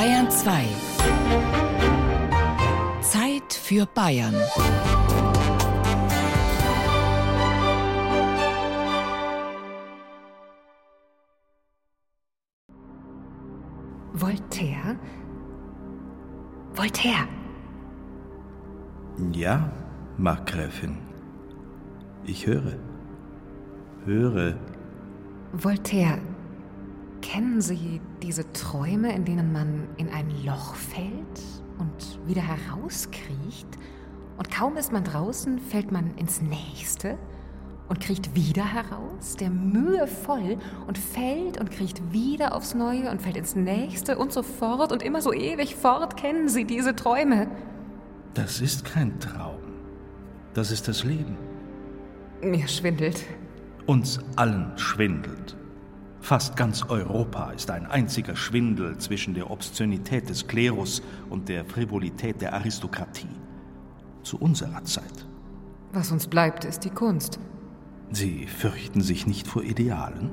Bayern 2. Zeit für Bayern. Voltaire? Voltaire! Ja, Markgräfin. Ich höre. Höre. Voltaire, kennen Sie diese Träume, in denen man in ein Loch fällt und wieder herauskriecht? Und kaum ist man draußen, fällt man ins nächste und kriecht wieder heraus, der Mühe voll und fällt und kriecht wieder aufs Neue und fällt ins nächste und so fort und immer so ewig fort. Kennen Sie diese Träume? Das ist kein Traum. Das ist das Leben. Mir schwindelt. Uns allen schwindelt. Fast ganz Europa ist ein einziger Schwindel zwischen der Obszönität des Klerus und der Frivolität der Aristokratie. Zu unserer Zeit. Was uns bleibt, ist die Kunst. Sie fürchten sich nicht vor Idealen?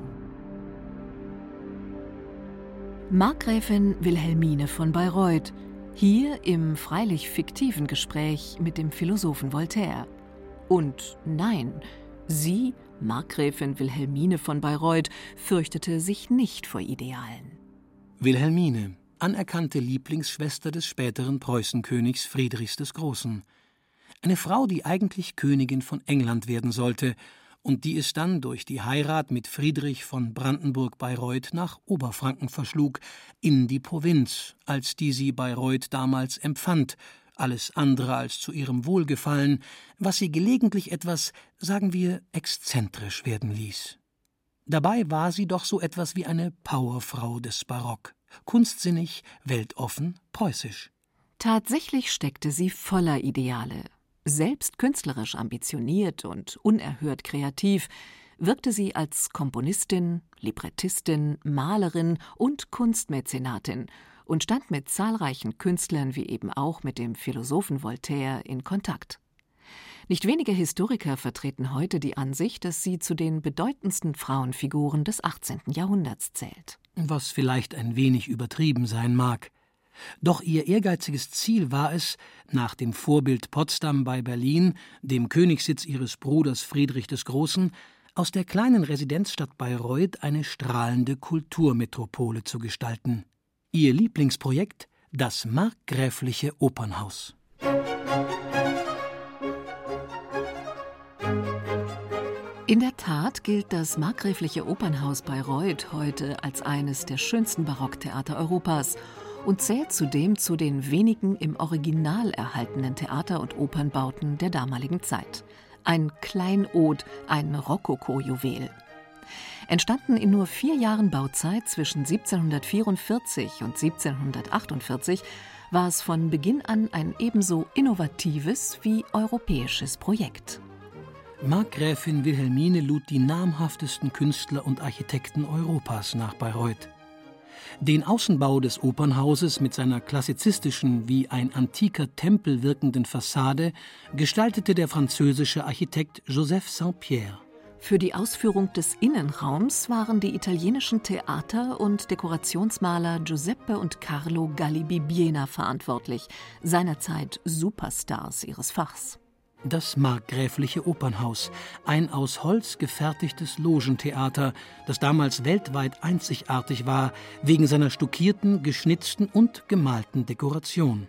Markgräfin Wilhelmine von Bayreuth, hier im freilich fiktiven Gespräch mit dem Philosophen Voltaire. Und nein, sie, Markgräfin Wilhelmine von Bayreuth, fürchtete sich nicht vor Idealen. Wilhelmine, anerkannte Lieblingsschwester des späteren Preußenkönigs Friedrichs des Großen. Eine Frau, die eigentlich Königin von England werden sollte und die es dann durch die Heirat mit Friedrich von Brandenburg-Bayreuth nach Oberfranken verschlug, in die Provinz, als die sie Bayreuth damals empfand, alles andere als zu ihrem Wohlgefallen, was sie gelegentlich etwas, sagen wir, exzentrisch werden ließ. Dabei war sie doch so etwas wie eine Powerfrau des Barock, kunstsinnig, weltoffen, preußisch. Tatsächlich steckte sie voller Ideale, selbst künstlerisch ambitioniert und unerhört kreativ, wirkte sie als Komponistin, Librettistin, Malerin und Kunstmäzenatin und stand mit zahlreichen Künstlern wie eben auch mit dem Philosophen Voltaire in Kontakt. Nicht wenige Historiker vertreten heute die Ansicht, dass sie zu den bedeutendsten Frauenfiguren des 18. Jahrhunderts zählt. Was vielleicht ein wenig übertrieben sein mag. Doch ihr ehrgeiziges Ziel war es, nach dem Vorbild Potsdam bei Berlin, dem Königssitz ihres Bruders Friedrich des Großen, aus der kleinen Residenzstadt Bayreuth eine strahlende Kulturmetropole zu gestalten. Ihr Lieblingsprojekt das markgräfliche Opernhaus. In der Tat gilt das markgräfliche Opernhaus Bayreuth heute als eines der schönsten Barocktheater Europas und zählt zudem zu den wenigen im Original erhaltenen Theater- und Opernbauten der damaligen Zeit. Ein Kleinod, ein Rokoko-Juwel. Entstanden in nur vier Jahren Bauzeit zwischen 1744 und 1748 war es von Beginn an ein ebenso innovatives wie europäisches Projekt. Markgräfin Wilhelmine lud die namhaftesten Künstler und Architekten Europas nach Bayreuth. Den Außenbau des Opernhauses mit seiner klassizistischen, wie ein antiker Tempel wirkenden Fassade gestaltete der französische Architekt Joseph Saint-Pierre. Für die Ausführung des Innenraums waren die italienischen Theater- und Dekorationsmaler Giuseppe und Carlo Galli-Bibbiena verantwortlich, seinerzeit Superstars ihres Fachs. Das markgräfliche Opernhaus, ein aus Holz gefertigtes Logentheater, das damals weltweit einzigartig war, wegen seiner stuckierten, geschnitzten und gemalten Dekoration.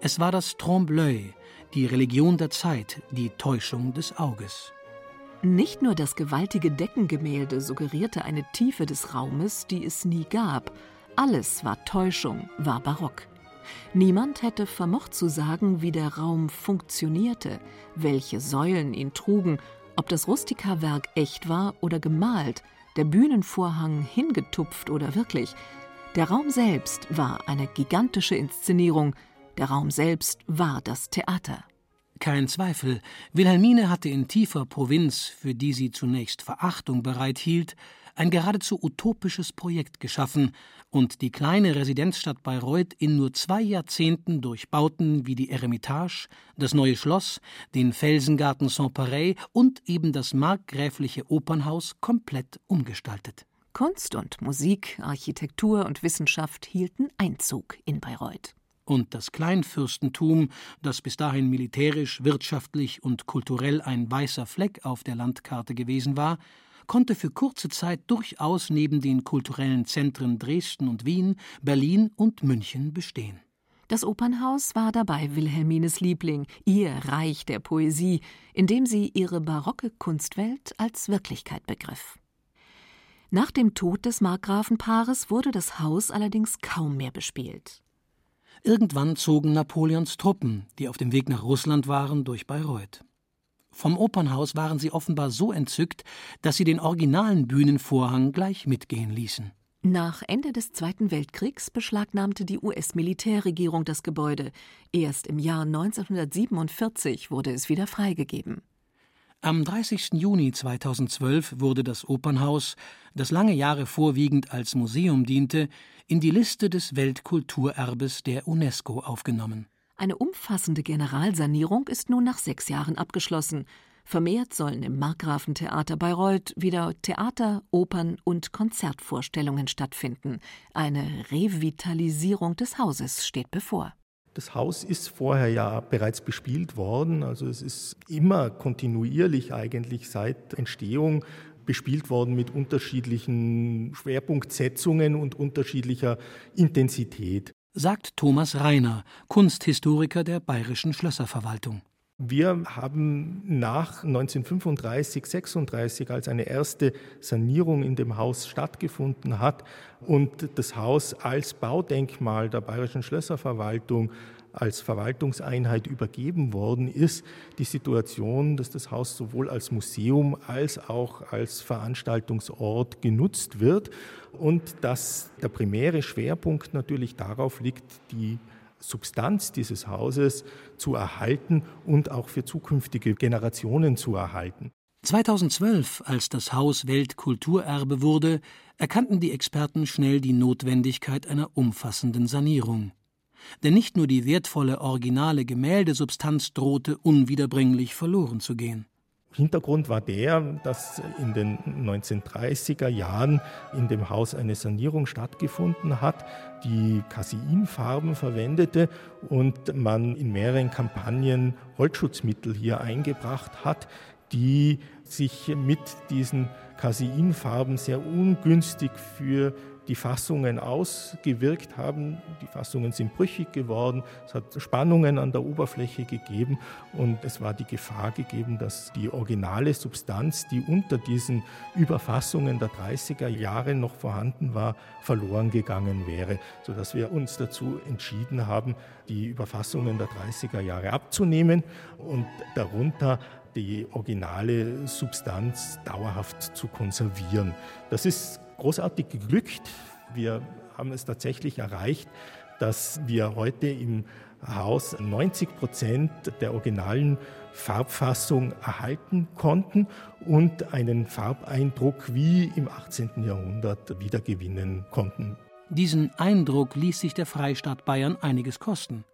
Es war das Trompe-l'œil, die Religion der Zeit, die Täuschung des Auges. Nicht nur das gewaltige Deckengemälde suggerierte eine Tiefe des Raumes, die es nie gab. Alles war Täuschung, war barock. Niemand hätte vermocht zu sagen, wie der Raum funktionierte, welche Säulen ihn trugen, ob das Rustikawerk echt war oder gemalt, der Bühnenvorhang hingetupft oder wirklich. Der Raum selbst war eine gigantische Inszenierung, der Raum selbst war das Theater. Kein Zweifel, Wilhelmine hatte in tiefer Provinz, für die sie zunächst Verachtung bereithielt, ein geradezu utopisches Projekt geschaffen und die kleine Residenzstadt Bayreuth in nur zwei Jahrzehnten durch Bauten wie die Eremitage, das neue Schloss, den Felsengarten Saint-Pareil und eben das markgräfliche Opernhaus komplett umgestaltet. Kunst und Musik, Architektur und Wissenschaft hielten Einzug in Bayreuth. Und das Kleinfürstentum, das bis dahin militärisch, wirtschaftlich und kulturell ein weißer Fleck auf der Landkarte gewesen war, konnte für kurze Zeit durchaus neben den kulturellen Zentren Dresden und Wien, Berlin und München bestehen. Das Opernhaus war dabei Wilhelmines Liebling, ihr Reich der Poesie, in dem sie ihre barocke Kunstwelt als Wirklichkeit begriff. Nach dem Tod des Markgrafenpaares wurde das Haus allerdings kaum mehr bespielt. Irgendwann zogen Napoleons Truppen, die auf dem Weg nach Russland waren, durch Bayreuth. Vom Opernhaus waren sie offenbar so entzückt, dass sie den originalen Bühnenvorhang gleich mitgehen ließen. Nach Ende des Zweiten Weltkriegs beschlagnahmte die US-Militärregierung das Gebäude. Erst im Jahr 1947 wurde es wieder freigegeben. Am 30. Juni 2012 wurde das Opernhaus, das lange Jahre vorwiegend als Museum diente, in die Liste des Weltkulturerbes der UNESCO aufgenommen. Eine umfassende Generalsanierung ist nun nach sechs Jahren abgeschlossen. Vermehrt sollen im Markgrafentheater Bayreuth wieder Theater, Opern und Konzertvorstellungen stattfinden. Eine Revitalisierung des Hauses steht bevor. Das Haus ist vorher ja bereits bespielt worden, also es ist immer kontinuierlich eigentlich seit Entstehung bespielt worden mit unterschiedlichen Schwerpunktsetzungen und unterschiedlicher Intensität. Sagt Thomas Reiner, Kunsthistoriker der Bayerischen Schlösserverwaltung. Wir haben nach 1935, 36, als eine erste Sanierung in dem Haus stattgefunden hat und das Haus als Baudenkmal der Bayerischen Schlösserverwaltung als Verwaltungseinheit übergeben worden ist, die Situation, dass das Haus sowohl als Museum als auch als Veranstaltungsort genutzt wird und dass der primäre Schwerpunkt natürlich darauf liegt, die Substanz dieses Hauses zu erhalten und auch für zukünftige Generationen zu erhalten. 2012, als das Haus Weltkulturerbe wurde, erkannten die Experten schnell die Notwendigkeit einer umfassenden Sanierung. Denn nicht nur die wertvolle originale Gemäldesubstanz drohte unwiederbringlich verloren zu gehen. Hintergrund war der, dass in den 1930er Jahren in dem Haus eine Sanierung stattgefunden hat, die Caseinfarben verwendete und man in mehreren Kampagnen Holzschutzmittel hier eingebracht hat, die sich mit diesen Caseinfarben sehr ungünstig für die Fassungen ausgewirkt haben. Die Fassungen sind brüchig geworden, es hat Spannungen an der Oberfläche gegeben und es war die Gefahr gegeben, dass die originale Substanz, die unter diesen Überfassungen der 30er Jahre noch vorhanden war, verloren gegangen wäre, sodass wir uns dazu entschieden haben, die Überfassungen der 30er Jahre abzunehmen und darunter die originale Substanz dauerhaft zu konservieren. Das ist großartig geglückt. Wir haben es tatsächlich erreicht, dass wir heute im Haus 90 Prozent der originalen Farbfassung erhalten konnten und einen Farbeindruck wie im 18. Jahrhundert wiedergewinnen konnten. Diesen Eindruck ließ sich der Freistaat Bayern einiges kosten.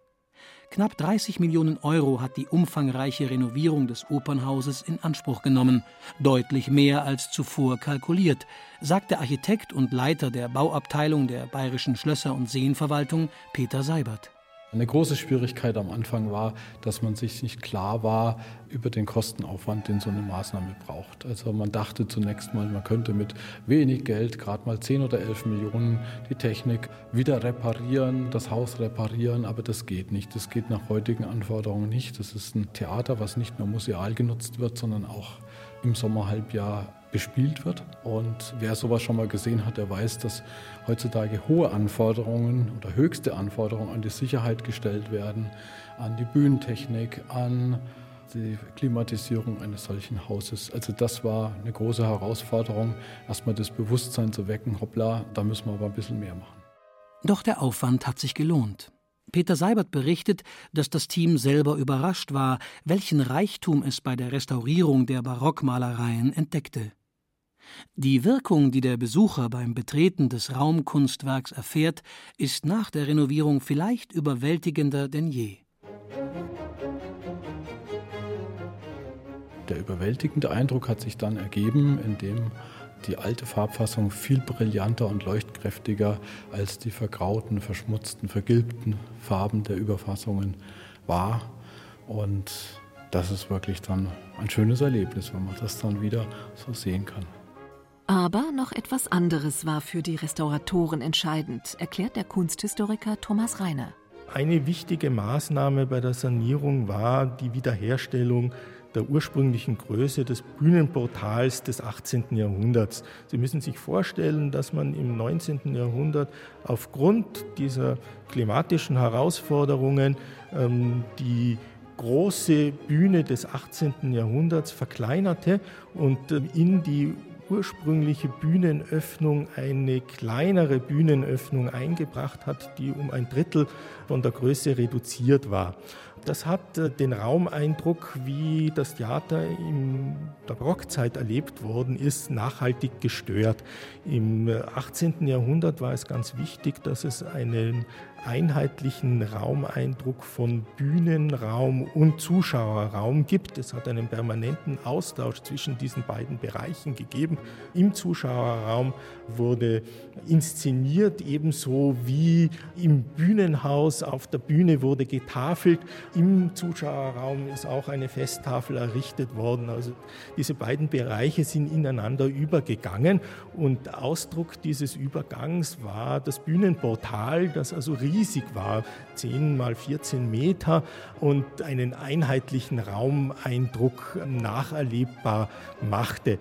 Knapp 30 Millionen Euro hat die umfangreiche Renovierung des Opernhauses in Anspruch genommen, deutlich mehr als zuvor kalkuliert, sagt der Architekt und Leiter der Bauabteilung der Bayerischen Schlösser- und Seenverwaltung Peter Seibert. Eine große Schwierigkeit am Anfang war, dass man sich nicht klar war über den Kostenaufwand, den so eine Maßnahme braucht. Also man dachte zunächst mal, man könnte mit wenig Geld, gerade mal 10 oder 11 Millionen, die Technik wieder reparieren, das Haus reparieren, aber das geht nicht. Das geht nach heutigen Anforderungen nicht. Das ist ein Theater, was nicht nur museal genutzt wird, sondern auch im Sommerhalbjahr bespielt wird. Und wer sowas schon mal gesehen hat, der weiß, dass heutzutage hohe Anforderungen oder höchste Anforderungen an die Sicherheit gestellt werden, an die Bühnentechnik, an die Klimatisierung eines solchen Hauses. Also das war eine große Herausforderung, erstmal das Bewusstsein zu wecken, hoppla, da müssen wir aber ein bisschen mehr machen. Doch der Aufwand hat sich gelohnt. Peter Seibert berichtet, dass das Team selber überrascht war, welchen Reichtum es bei der Restaurierung der Barockmalereien entdeckte. Die Wirkung, die der Besucher beim Betreten des Raumkunstwerks erfährt, ist nach der Renovierung vielleicht überwältigender denn je. Der überwältigende Eindruck hat sich dann ergeben, indem die alte Farbfassung viel brillanter und leuchtkräftiger als die vergrauten, verschmutzten, vergilbten Farben der Überfassungen war. Und das ist wirklich dann ein schönes Erlebnis, wenn man das dann wieder so sehen kann. Aber noch etwas anderes war für die Restauratoren entscheidend, erklärt der Kunsthistoriker Thomas Reiner. Eine wichtige Maßnahme bei der Sanierung war die Wiederherstellung der ursprünglichen Größe des Bühnenportals des 18. Jahrhunderts. Sie müssen sich vorstellen, dass man im 19. Jahrhundert aufgrund dieser klimatischen Herausforderungen ähm, die große Bühne des 18. Jahrhunderts verkleinerte und äh, in die ursprüngliche Bühnenöffnung eine kleinere Bühnenöffnung eingebracht hat, die um ein Drittel von der Größe reduziert war. Das hat äh, den Raumeindruck, wie das Theater in der Barockzeit erlebt worden ist, nachhaltig gestört. Im 18. Äh, Jahrhundert war es ganz wichtig, dass es einen einheitlichen Raumeindruck von Bühnenraum und Zuschauerraum gibt. Es hat einen permanenten Austausch zwischen diesen beiden Bereichen gegeben. Im Zuschauerraum wurde inszeniert, ebenso wie im Bühnenhaus. Auf der Bühne wurde getafelt. Im Zuschauerraum ist auch eine Festtafel errichtet worden. Also diese beiden Bereiche sind ineinander übergegangen und Ausdruck dieses Übergangs war das Bühnenportal, das also riesig war, 10 mal 14 Meter und einen einheitlichen Raumeindruck nacherlebbar machte.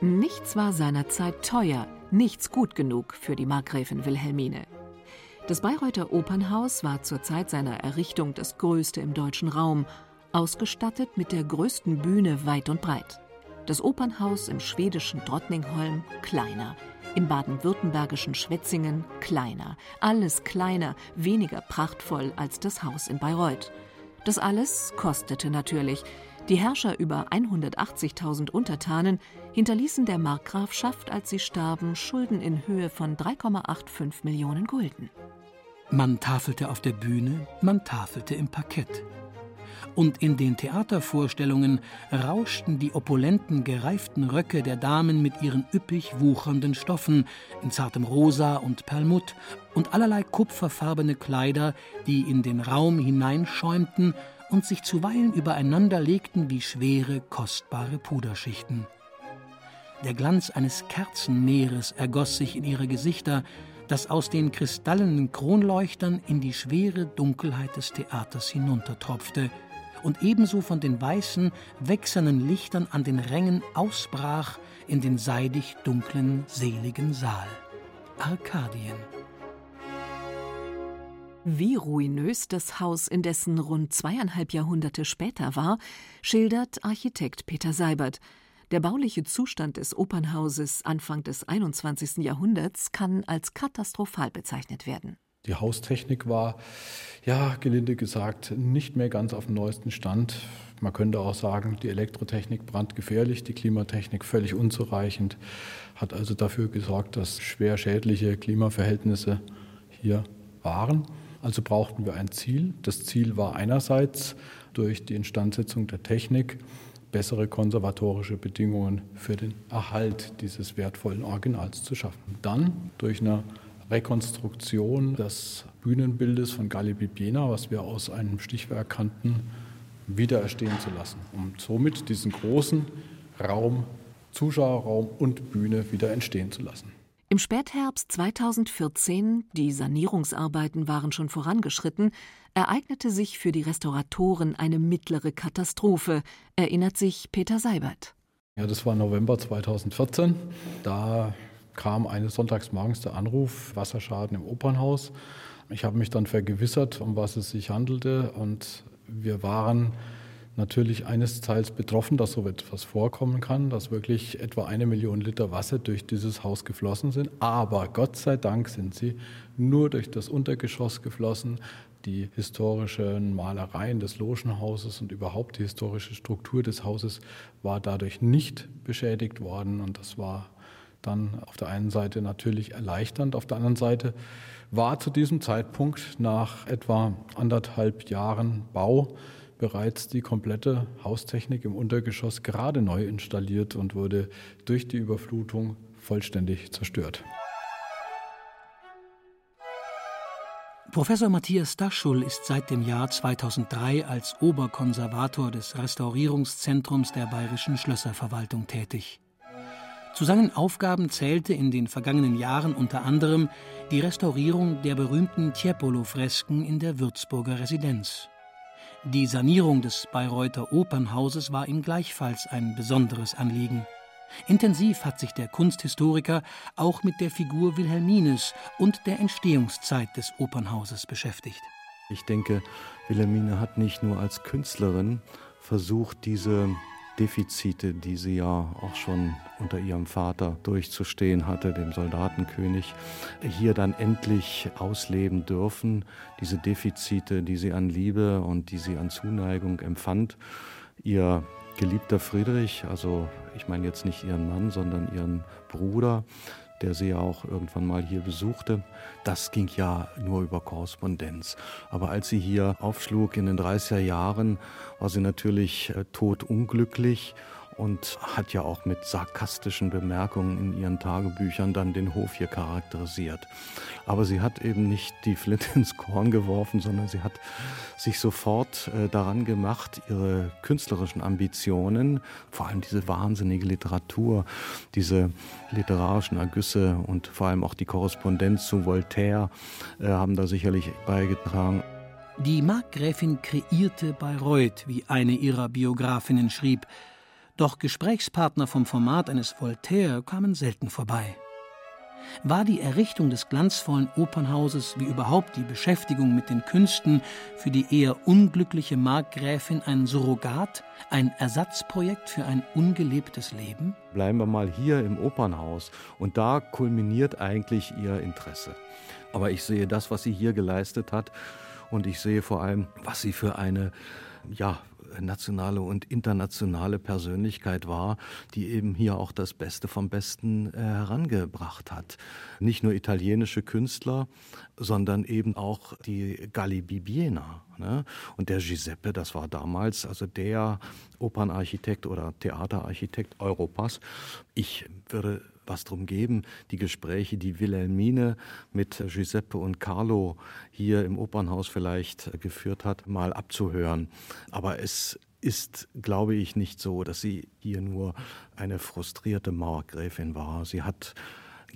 Nichts war seinerzeit teuer, nichts gut genug für die Markgräfin Wilhelmine. Das Bayreuther Opernhaus war zur Zeit seiner Errichtung das größte im deutschen Raum, ausgestattet mit der größten Bühne weit und breit. Das Opernhaus im schwedischen Drottningholm kleiner, im baden-württembergischen Schwetzingen kleiner, alles kleiner, weniger prachtvoll als das Haus in Bayreuth. Das alles kostete natürlich. Die Herrscher über 180.000 Untertanen hinterließen der Markgrafschaft, als sie starben, Schulden in Höhe von 3,85 Millionen Gulden. Man tafelte auf der Bühne, man tafelte im Parkett und in den Theatervorstellungen rauschten die opulenten, gereiften Röcke der Damen mit ihren üppig wuchernden Stoffen in zartem Rosa und Perlmutt und allerlei kupferfarbene Kleider, die in den Raum hineinschäumten und sich zuweilen übereinander legten wie schwere, kostbare Puderschichten. Der Glanz eines Kerzenmeeres ergoss sich in ihre Gesichter, das aus den kristallenen Kronleuchtern in die schwere Dunkelheit des Theaters hinuntertropfte, und ebenso von den weißen, wächsernen Lichtern an den Rängen ausbrach in den seidig dunklen, seligen Saal. Arkadien. Wie ruinös das Haus indessen rund zweieinhalb Jahrhunderte später war, schildert Architekt Peter Seibert. Der bauliche Zustand des Opernhauses Anfang des 21. Jahrhunderts kann als katastrophal bezeichnet werden. Die Haustechnik war, ja, gelinde gesagt, nicht mehr ganz auf dem neuesten Stand. Man könnte auch sagen, die Elektrotechnik brandgefährlich, die Klimatechnik völlig unzureichend, hat also dafür gesorgt, dass schwer schädliche Klimaverhältnisse hier waren. Also brauchten wir ein Ziel. Das Ziel war einerseits durch die Instandsetzung der Technik bessere konservatorische Bedingungen für den Erhalt dieses wertvollen Originals zu schaffen. Dann durch eine Rekonstruktion des Bühnenbildes von Galli Bibiena, was wir aus einem Stichwerk kannten, wieder erstehen zu lassen, um somit diesen großen Raum, Zuschauerraum und Bühne wieder entstehen zu lassen. Im Spätherbst 2014, die Sanierungsarbeiten waren schon vorangeschritten, ereignete sich für die Restauratoren eine mittlere Katastrophe, erinnert sich Peter Seibert. Ja, das war November 2014. Da kam eines Sonntagsmorgens der Anruf, Wasserschaden im Opernhaus. Ich habe mich dann vergewissert, um was es sich handelte und wir waren natürlich eines Teils betroffen, dass so etwas vorkommen kann, dass wirklich etwa eine Million Liter Wasser durch dieses Haus geflossen sind. Aber Gott sei Dank sind sie nur durch das Untergeschoss geflossen. Die historischen Malereien des Logenhauses und überhaupt die historische Struktur des Hauses war dadurch nicht beschädigt worden. Und das war dann auf der einen Seite natürlich erleichternd, auf der anderen Seite war zu diesem Zeitpunkt nach etwa anderthalb Jahren Bau bereits die komplette Haustechnik im Untergeschoss gerade neu installiert und wurde durch die Überflutung vollständig zerstört. Professor Matthias Daschul ist seit dem Jahr 2003 als Oberkonservator des Restaurierungszentrums der Bayerischen Schlösserverwaltung tätig. Zu seinen Aufgaben zählte in den vergangenen Jahren unter anderem die Restaurierung der berühmten Tiepolo-Fresken in der Würzburger Residenz. Die Sanierung des Bayreuther Opernhauses war ihm gleichfalls ein besonderes Anliegen. Intensiv hat sich der Kunsthistoriker auch mit der Figur Wilhelmines und der Entstehungszeit des Opernhauses beschäftigt. Ich denke, Wilhelmine hat nicht nur als Künstlerin versucht, diese Defizite, die sie ja auch schon unter ihrem Vater durchzustehen hatte, dem Soldatenkönig, hier dann endlich ausleben dürfen. Diese Defizite, die sie an Liebe und die sie an Zuneigung empfand. Ihr geliebter Friedrich, also ich meine jetzt nicht ihren Mann, sondern ihren Bruder, der sie ja auch irgendwann mal hier besuchte. Das ging ja nur über Korrespondenz. Aber als sie hier aufschlug in den 30er Jahren, war sie natürlich äh, totunglücklich und hat ja auch mit sarkastischen Bemerkungen in ihren Tagebüchern dann den Hof hier charakterisiert. Aber sie hat eben nicht die Flinte ins Korn geworfen, sondern sie hat sich sofort äh, daran gemacht, ihre künstlerischen Ambitionen, vor allem diese wahnsinnige Literatur, diese literarischen Ergüsse und vor allem auch die Korrespondenz zu Voltaire äh, haben da sicherlich beigetragen. Die Markgräfin kreierte Bayreuth, wie eine ihrer Biografinnen schrieb, doch Gesprächspartner vom Format eines Voltaire kamen selten vorbei. War die Errichtung des glanzvollen Opernhauses wie überhaupt die Beschäftigung mit den Künsten für die eher unglückliche Markgräfin ein Surrogat, ein Ersatzprojekt für ein ungelebtes Leben? Bleiben wir mal hier im Opernhaus und da kulminiert eigentlich ihr Interesse. Aber ich sehe das, was sie hier geleistet hat und ich sehe vor allem, was sie für eine ja, nationale und internationale Persönlichkeit war, die eben hier auch das Beste vom Besten äh, herangebracht hat. Nicht nur italienische Künstler, sondern eben auch die Galli Bibiena. Ne? Und der Giuseppe, das war damals also der Opernarchitekt oder Theaterarchitekt Europas. Ich würde was drum geben, die Gespräche, die Wilhelmine mit Giuseppe und Carlo hier im Opernhaus vielleicht geführt hat, mal abzuhören. Aber es ist, glaube ich, nicht so, dass sie hier nur eine frustrierte Mauergräfin war. Sie hat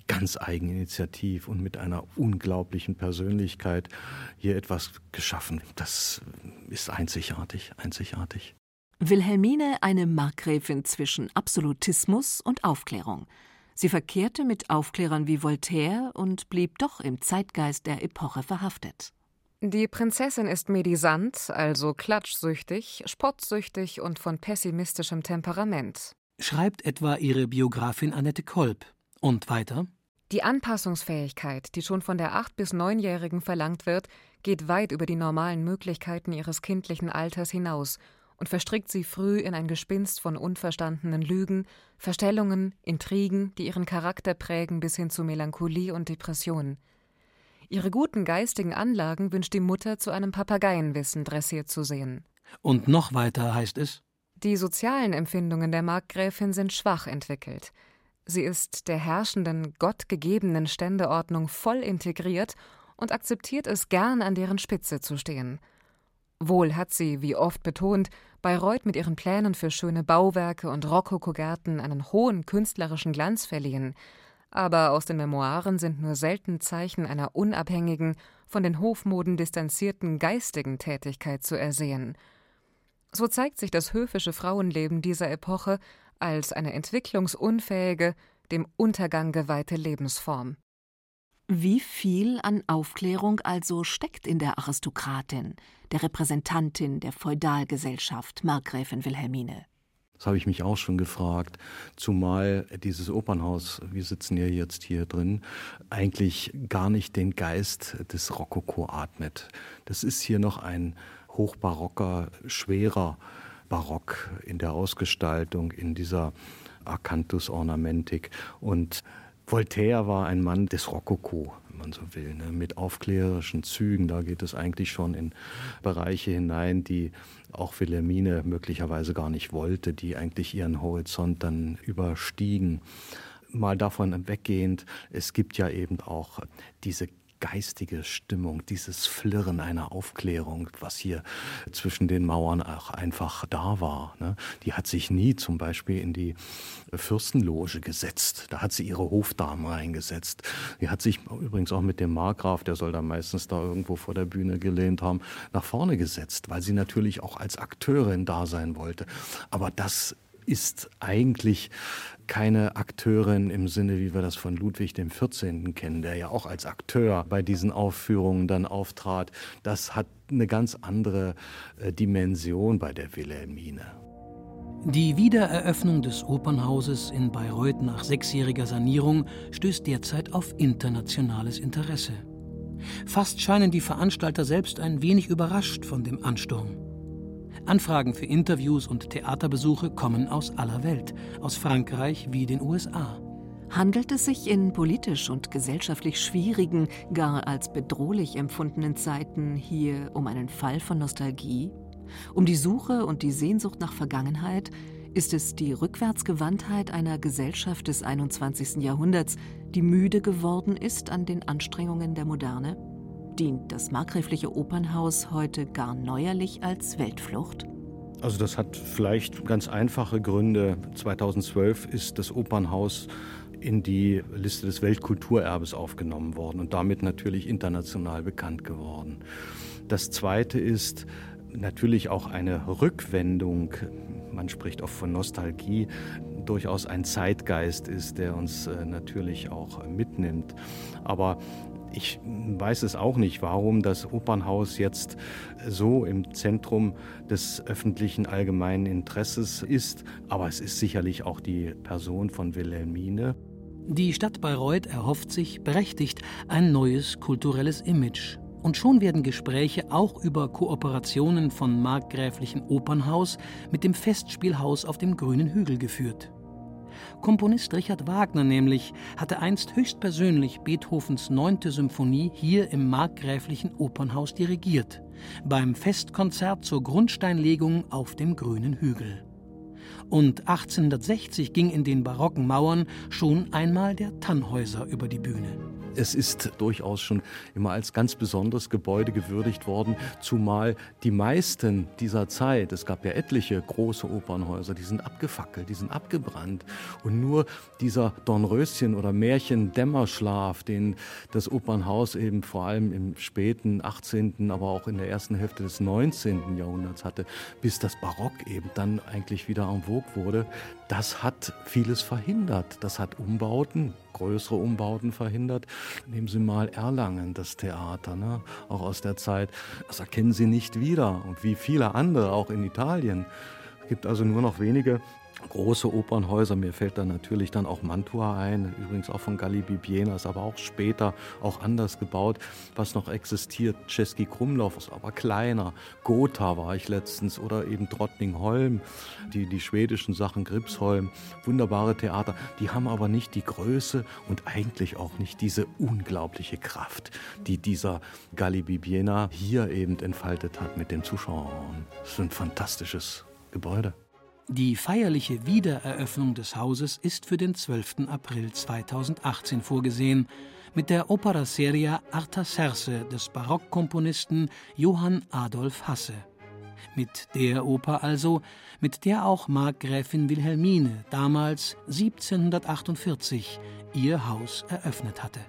ganz eigeninitiativ und mit einer unglaublichen Persönlichkeit hier etwas geschaffen. Das ist einzigartig, einzigartig. Wilhelmine eine Markgräfin zwischen Absolutismus und Aufklärung. Sie verkehrte mit Aufklärern wie Voltaire und blieb doch im Zeitgeist der Epoche verhaftet. Die Prinzessin ist medisant, also klatschsüchtig, spottsüchtig und von pessimistischem Temperament. Schreibt etwa ihre Biografin Annette Kolb. Und weiter? Die Anpassungsfähigkeit, die schon von der acht- bis neunjährigen verlangt wird, geht weit über die normalen Möglichkeiten ihres kindlichen Alters hinaus und verstrickt sie früh in ein Gespinst von unverstandenen Lügen, Verstellungen, Intrigen, die ihren Charakter prägen bis hin zu Melancholie und Depression. Ihre guten geistigen Anlagen wünscht die Mutter zu einem Papageienwissen dressiert zu sehen. Und noch weiter heißt es? Die sozialen Empfindungen der Markgräfin sind schwach entwickelt. Sie ist der herrschenden, gottgegebenen Ständeordnung voll integriert und akzeptiert es gern, an deren Spitze zu stehen. Wohl hat sie, wie oft betont, Bayreuth mit ihren Plänen für schöne Bauwerke und Rokokogärten einen hohen künstlerischen Glanz verliehen, aber aus den Memoiren sind nur selten Zeichen einer unabhängigen, von den Hofmoden distanzierten geistigen Tätigkeit zu ersehen. So zeigt sich das höfische Frauenleben dieser Epoche als eine entwicklungsunfähige, dem Untergang geweihte Lebensform. Wie viel an Aufklärung also steckt in der Aristokratin, der Repräsentantin der Feudalgesellschaft, Markgräfin Wilhelmine? Das habe ich mich auch schon gefragt, zumal dieses Opernhaus, wir sitzen ja jetzt hier drin, eigentlich gar nicht den Geist des Rokoko atmet. Das ist hier noch ein hochbarocker, schwerer Barock in der Ausgestaltung, in dieser Akanthus-Ornamentik und Voltaire war ein Mann des Rokoko, wenn man so will, ne? mit aufklärerischen Zügen. Da geht es eigentlich schon in Bereiche hinein, die auch Wilhelmine möglicherweise gar nicht wollte, die eigentlich ihren Horizont dann überstiegen. mal davon weggehend, es gibt ja eben auch diese geistige Stimmung, dieses Flirren einer Aufklärung, was hier zwischen den Mauern auch einfach da war. Ne? Die hat sich nie zum Beispiel in die Fürstenloge gesetzt. Da hat sie ihre Hofdamen reingesetzt. Die hat sich übrigens auch mit dem Markgraf, der soll da meistens da irgendwo vor der Bühne gelehnt haben, nach vorne gesetzt, weil sie natürlich auch als Akteurin da sein wollte. Aber das ist eigentlich keine Akteurin im Sinne, wie wir das von Ludwig XIV. kennen, der ja auch als Akteur bei diesen Aufführungen dann auftrat. Das hat eine ganz andere äh, Dimension bei der Wilhelmine. Die Wiedereröffnung des Opernhauses in Bayreuth nach sechsjähriger Sanierung stößt derzeit auf internationales Interesse. Fast scheinen die Veranstalter selbst ein wenig überrascht von dem Ansturm. Anfragen für Interviews und Theaterbesuche kommen aus aller Welt, aus Frankreich wie den USA. Handelt es sich in politisch und gesellschaftlich schwierigen, gar als bedrohlich empfundenen Zeiten hier um einen Fall von Nostalgie? Um die Suche und die Sehnsucht nach Vergangenheit? Ist es die Rückwärtsgewandtheit einer Gesellschaft des 21. Jahrhunderts, die müde geworden ist an den Anstrengungen der Moderne? Dient das markgräfliche Opernhaus heute gar neuerlich als Weltflucht? Also das hat vielleicht ganz einfache Gründe. 2012 ist das Opernhaus in die Liste des Weltkulturerbes aufgenommen worden und damit natürlich international bekannt geworden. Das Zweite ist natürlich auch eine Rückwendung, man spricht oft von Nostalgie, durchaus ein Zeitgeist ist, der uns äh, natürlich auch mitnimmt. Aber ich weiß es auch nicht, warum das Opernhaus jetzt so im Zentrum des öffentlichen allgemeinen Interesses ist, aber es ist sicherlich auch die Person von Wilhelmine. Die Stadt Bayreuth erhofft sich berechtigt ein neues kulturelles Image. Und schon werden Gespräche auch über Kooperationen von Markgräflichen Opernhaus mit dem Festspielhaus auf dem grünen Hügel geführt. Komponist Richard Wagner nämlich hatte einst höchstpersönlich Beethovens neunte Symphonie hier im markgräflichen Opernhaus dirigiert, beim Festkonzert zur Grundsteinlegung auf dem grünen Hügel. Und 1860 ging in den barocken Mauern schon einmal der Tannhäuser über die Bühne. Es ist durchaus schon immer als ganz besonderes Gebäude gewürdigt worden, zumal die meisten dieser Zeit, es gab ja etliche große Opernhäuser, die sind abgefackelt, die sind abgebrannt. Und nur dieser Dornröschen- oder Märchen-Dämmerschlaf, den das Opernhaus eben vor allem im späten 18., aber auch in der ersten Hälfte des 19. Jahrhunderts hatte, bis das Barock eben dann eigentlich wieder en vogue wurde, das hat vieles verhindert. Das hat Umbauten, größere Umbauten verhindert. Nehmen Sie mal Erlangen, das Theater, ne? auch aus der Zeit. Das erkennen Sie nicht wieder. Und wie viele andere, auch in Italien. Es gibt also nur noch wenige große Opernhäuser. Mir fällt da natürlich dann auch Mantua ein, übrigens auch von Galli Bibiena, ist aber auch später auch anders gebaut, was noch existiert. Czeski Krumlov ist aber kleiner. Gotha war ich letztens oder eben Drottningholm, die, die schwedischen Sachen, Gripsholm, wunderbare Theater. Die haben aber nicht die Größe und eigentlich auch nicht diese unglaubliche Kraft, die dieser Galli Bibiena hier eben entfaltet hat mit den Zuschauern. Das ist ein fantastisches Gebäude. Die feierliche Wiedereröffnung des Hauses ist für den 12. April 2018 vorgesehen mit der Opera Seria Artaserse des Barockkomponisten Johann Adolf Hasse. Mit der Oper also, mit der auch Markgräfin Wilhelmine damals 1748 ihr Haus eröffnet hatte.